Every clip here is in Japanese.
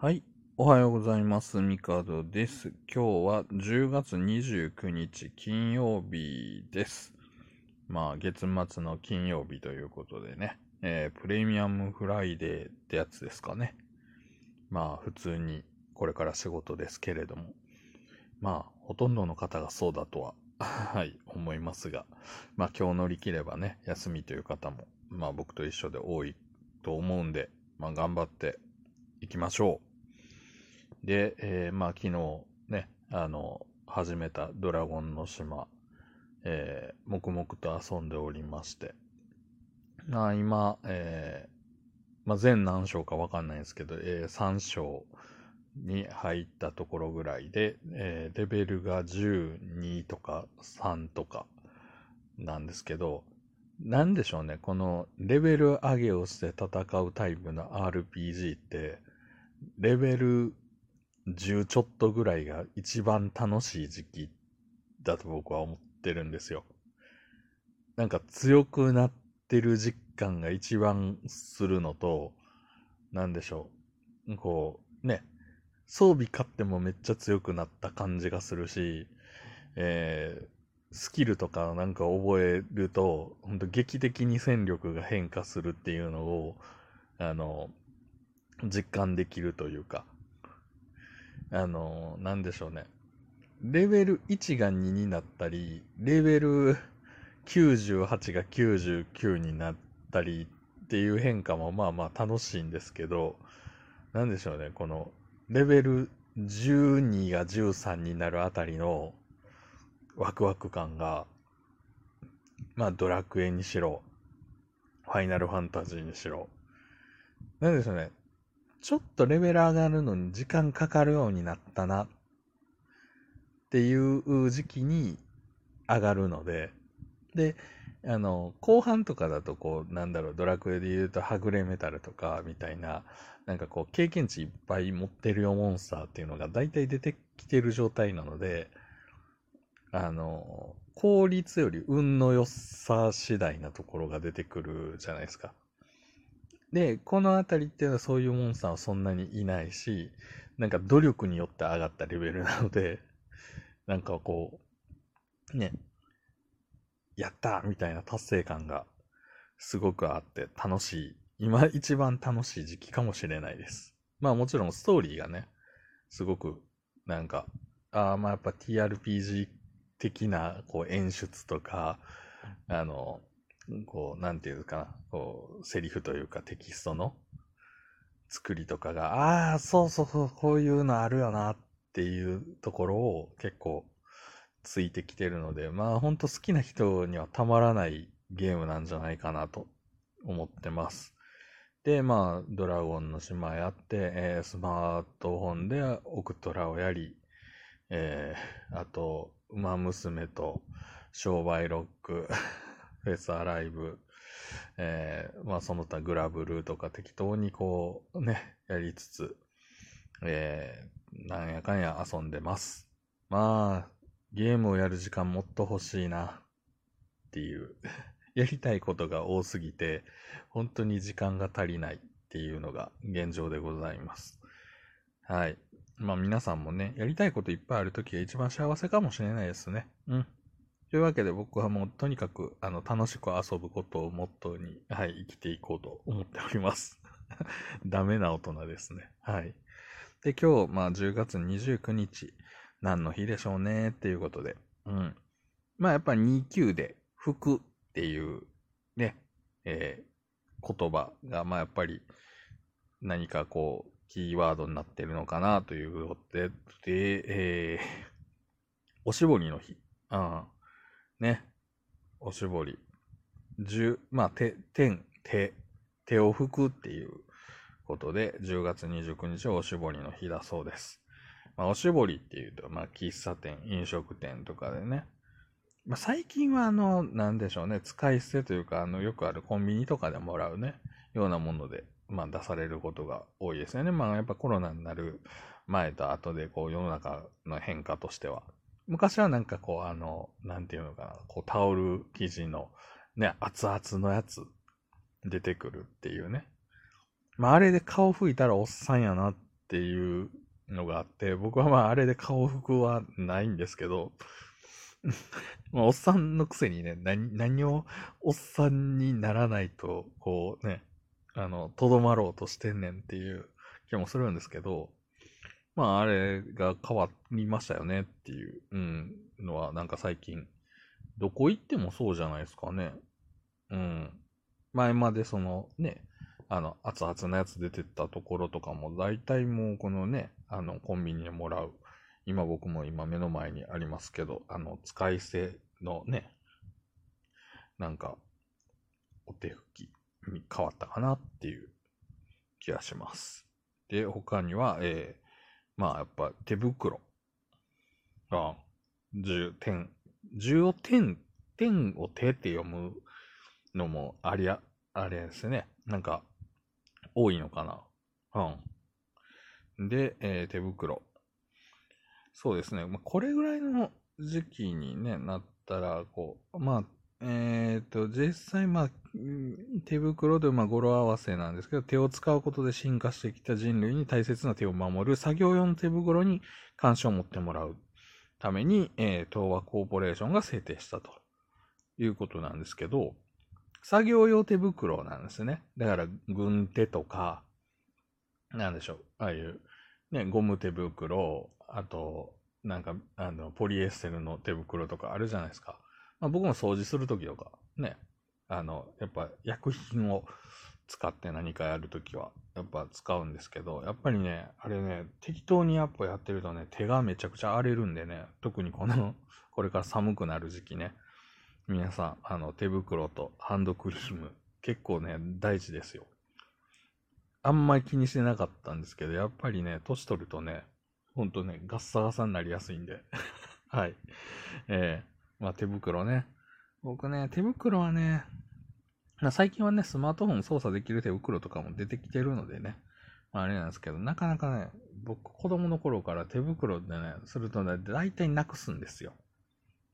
はい。おはようございます。ミカドです。今日は10月29日金曜日です。まあ、月末の金曜日ということでね、えープレミアムフライデーってやつですかね。まあ、普通にこれから仕事ですけれども、まあ、ほとんどの方がそうだとは、はい、思いますが、まあ、今日乗り切ればね、休みという方も、まあ、僕と一緒で多いと思うんで、まあ、頑張っていきましょう。で、えーまあ昨日ね、あの、始めたドラゴンの島、えー黙々と遊んでおりまして、まあ今、えーまあ全何章かわかんないですけど、え3章に入ったところぐらいで、えーレベルが12とか3とかなんですけど、なんでしょうね、このレベル上げをして戦うタイプの RPG って、レベル10ちょっとぐらいが一番楽しい時期だと僕は思ってるんですよ。なんか強くなってる実感が一番するのと、なんでしょう。こう、ね、装備買ってもめっちゃ強くなった感じがするし、えースキルとかなんか覚えると、ほんと劇的に戦力が変化するっていうのを、あの、実感できるというか、あの、なんでしょうね。レベル1が2になったり、レベル98が99になったりっていう変化もまあまあ楽しいんですけど、なんでしょうね、このレベル12が13になるあたりのワクワク感が、まあドラクエにしろ、ファイナルファンタジーにしろ、なんでしょうね、ちょっとレベル上がるのに時間かかるようになったなっていう時期に上がるので、で、あの、後半とかだとこう、なんだろう、ドラクエで言うとはぐれメタルとかみたいな、なんかこう、経験値いっぱい持ってるよモンスターっていうのが大体出てきてる状態なので、あの、効率より運の良さ次第なところが出てくるじゃないですか。で、この辺りっていうのはそういうモンスターはそんなにいないし、なんか努力によって上がったレベルなので、なんかこう、ね、やったみたいな達成感がすごくあって楽しい。今一番楽しい時期かもしれないです。まあもちろんストーリーがね、すごくなんか、ああまあやっぱ TRPG 的なこう演出とか、あの、こう、なんていうかな、こう、セリフというかテキストの作りとかが、ああ、そうそうそう、こういうのあるよなっていうところを結構ついてきてるので、まあ本当好きな人にはたまらないゲームなんじゃないかなと思ってます。で、まあ、ドラゴンの島やって、えースマートフォンでオクトラをやり、えーあと、ウマ娘と商売ロック、フェスアライブ、えーまあその他グラブルーとか適当にこうね、やりつつ、えーなんやかんや遊んでます。まあ、ゲームをやる時間もっと欲しいなっていう、やりたいことが多すぎて、本当に時間が足りないっていうのが現状でございます。はい。まあ皆さんもね、やりたいこといっぱいあるときが一番幸せかもしれないですね。うん。というわけで僕はもうとにかくあの楽しく遊ぶことをモットーに、はい、生きていこうと思っております。ダメな大人ですね。はい。で、今日、まあ10月29日、何の日でしょうねっていうことで。うん。まあやっぱり29で、服っていうね、えー言葉が、まあやっぱり何かこう、キーワードになってるのかなということで、で、えーおしぼりの日。うん。ね。おしぼり。十、まあ、手、天、手、手を拭くっていうことで、10月29日はおしぼりの日だそうです。まあ、おしぼりっていうと、まあ、喫茶店、飲食店とかでね。まあ、最近は、あの、なんでしょうね、使い捨てというか、あの、よくあるコンビニとかでもらうね、ようなもので、まあ、出されることが多いですよね。まあ、やっぱコロナになる前と後で、こう、世の中の変化としては。昔はなんかこう、あの、なんていうのかな、こう、タオル生地の、ね、熱々のやつ、出てくるっていうね。まあ、あれで顔拭いたらおっさんやなっていうのがあって、僕はまああれで顔服はないんですけど、まあ、おっさんのくせにね、何、何をおっさんにならないと、こうね、あの、とどまろうとしてんねんっていう気もするんですけど、まあ、あれが変わりましたよねっていう、うん、のは、なんか最近、どこ行ってもそうじゃないですかね。うん。前までそのね、あの、熱々のやつ出てったところとかも、大体もうこのね、あの、コンビニでもらう、今僕も今目の前にありますけど、あの、使い捨てのね、なんか、お手拭きに変わったかなっていう気がします。で、他には、えー、まあやっぱ手袋が、10点、10を点、点を手って読むのもありゃ、あれですね。なんか、多いのかな。うん。で、えー、手袋。そうですね。まあ、これぐらいの時期にね、なったら、こう、まあ、えっ、ー、と、実際、まあ、手袋で、まあ、語呂合わせなんですけど、手を使うことで進化してきた人類に大切な手を守る作業用の手袋に関心を持ってもらうために、えー、東和コーポレーションが制定したということなんですけど、作業用手袋なんですね。だから、軍手とか、なんでしょう、ああいう、ね、ゴム手袋、あと、なんか、あの、ポリエステルの手袋とかあるじゃないですか。まあ、僕も掃除するときとか、ね、あの、やっぱ薬品を使って何かやるときは、やっぱ使うんですけど、やっぱりね、あれね、適当にやっぱやってるとね、手がめちゃくちゃ荒れるんでね、特にこの、これから寒くなる時期ね、皆さん、あの、手袋とハンドクリーム、結構ね、大事ですよ。あんまり気にしてなかったんですけど、やっぱりね、年取るとね、ほんとね、ガッサガサになりやすいんで。はい。えーまあ手袋ね。僕ね、手袋はね、最近はね、スマートフォン操作できる手袋とかも出てきてるのでね、まあ、あれなんですけど、なかなかね、僕、子供の頃から手袋でね、するとね、大体なくすんですよ。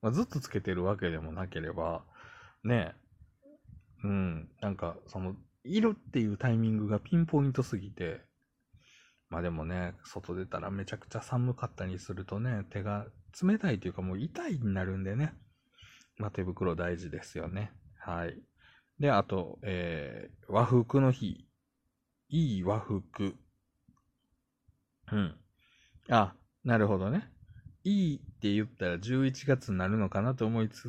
まあ、ずっとつけてるわけでもなければ、ね、うん、なんか、その、いるっていうタイミングがピンポイントすぎて、まあでもね、外出たらめちゃくちゃ寒かったりするとね、手が冷たいというかもう痛いになるんでね。まあ、手袋大事ですよね。はい。で、あと、えー、和服の日。いい和服。うん。あ、なるほどね。いいって言ったら11月になるのかなと思いつ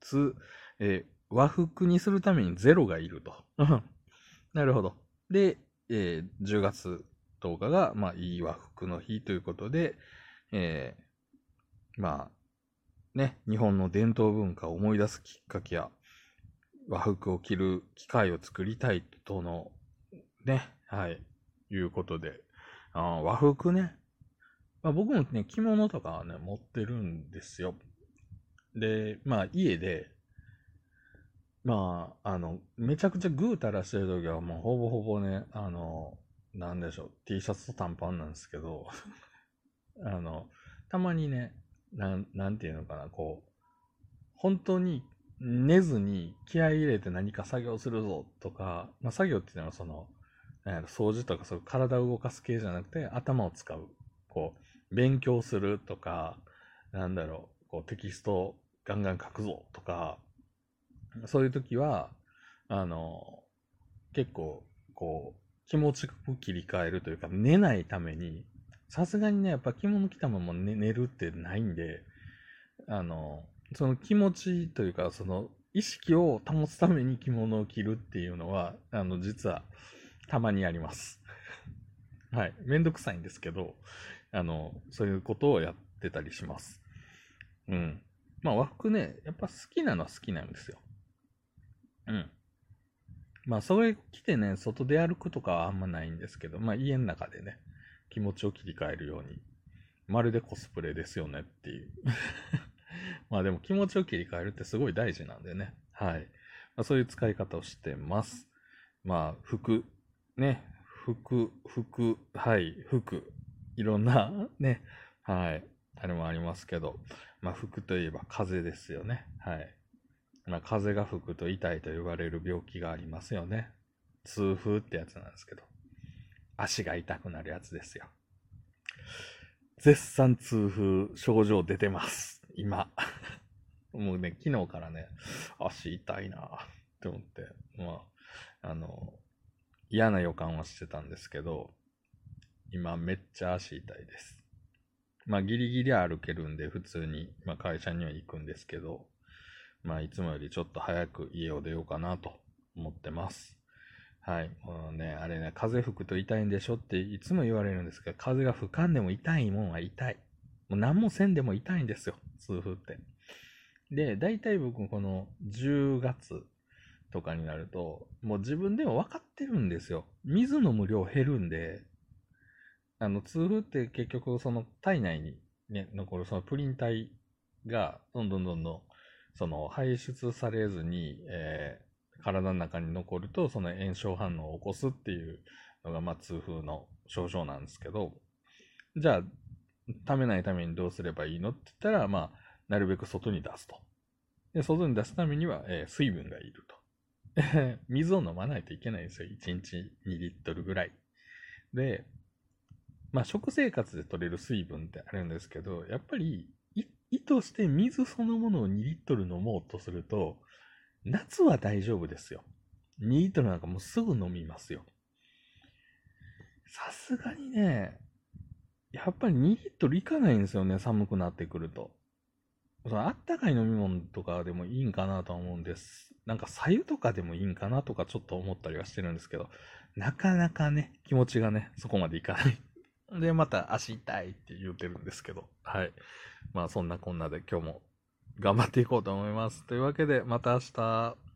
つ、えー、和服にするためにゼロがいると。なるほど。で、えー、10月10日が、まあ、いい和服の日ということで、えー、まあ、ね、日本の伝統文化を思い出すきっかけや、和服を着る機会を作りたいとの、ね、はい、いうことで、あ和服ね、まあ、僕もね、着物とかはね、持ってるんですよ。で、まあ、家で、まあ、あの、めちゃくちゃぐうたらしてるときは、もうほぼほぼね、あの、なんでしょう、T シャツと短パンなんですけど、あの、たまにね、なん、なんていうのかな、こう、本当に寝ずに気合い入れて何か作業するぞとか、まあ、作業っていうのはその、なん掃除とかそう体を動かす系じゃなくて頭を使う。こう、勉強するとか、なんだろう、こうテキストをガンガン書くぞとか、そういう時は、あの、結構、こう、気持ちよく切り替えるというか、寝ないために、さすがにね、やっぱ着物着たまま寝寝るってないんで、あの、その気持ちというか、その意識を保つために着物を着るっていうのは、あの、実はたまにあります。はい。めんどくさいんですけど、あの、そういうことをやってたりします。うん。まあ和服ね、やっぱ好きなのは好きなんですよ。うん。まあそれ着てね、外で歩くとかはあんまないんですけど、まあ家の中でね、気持ちを切り替えるように、まるでコスプレですよねっていう まあでも気持ちを切り替えるってすごい大事なんでね。はい。まあ、そういう使い方をしてます。まあ、服、ね、服、服、はい、服、いろんなね、はい、あれもありますけど、まあ服といえば風邪ですよね。はい。まあ風が吹くと痛いと言われる病気がありますよね。痛風ってやつなんですけど。足が痛くなるやつですよ。絶賛痛風症状出てます。今。もうね、昨日からね、足痛いなって思って、まあ、あの、嫌な予感はしてたんですけど、今めっちゃ足痛いです。まあギリギリ歩けるんで普通に、まあ、会社には行くんですけど、まあいつもよりちょっと早く家を出ようかなと思ってます。はい。もうね、あれね、風吹くと痛いんでしょっていつも言われるんですけど、風が吹かんでも痛いもんは痛い。もう何もせんでも痛いんですよ、痛風って。で、大体僕この10月とかになると、もう自分でも分かってるんですよ。水飲む量減るんで、あの、痛風って結局その体内にね、残るそのプリン体がどんどんどんどんその排出されずに、えー、体の中に残るとその炎症反応を起こすっていうのが、まあ、痛風の症状なんですけど、じゃあ、ためないためにどうすればいいのって言ったら、まあ、なるべく外に出すと。で、外に出すためには、えー、水分がいると。水を飲まないといけないんですよ。1日2リットルぐらい。で、まあ、食生活で取れる水分ってあるんですけど、やっぱり、意図して水そのものを2リットル飲もうとすると、夏は大丈夫ですよ。2リットルなんかもうすぐ飲みますよ。さすがにね、やっぱり2リットルいかないんですよね、寒くなってくると。そのあったかい飲み物とかでもいいんかなとは思うんです。なんか、左右とかでもいいんかなとかちょっと思ったりはしてるんですけど、なかなかね、気持ちがね、そこまでいかないで、また足痛いって言うてるんですけど、はい。まあそんなこんなで今日も頑張っていこうと思います。というわけで、また明日。